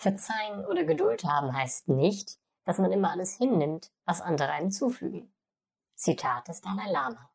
Verzeihen oder Geduld haben heißt nicht, dass man immer alles hinnimmt, was andere einem zufügen. Zitat des Dalai Lama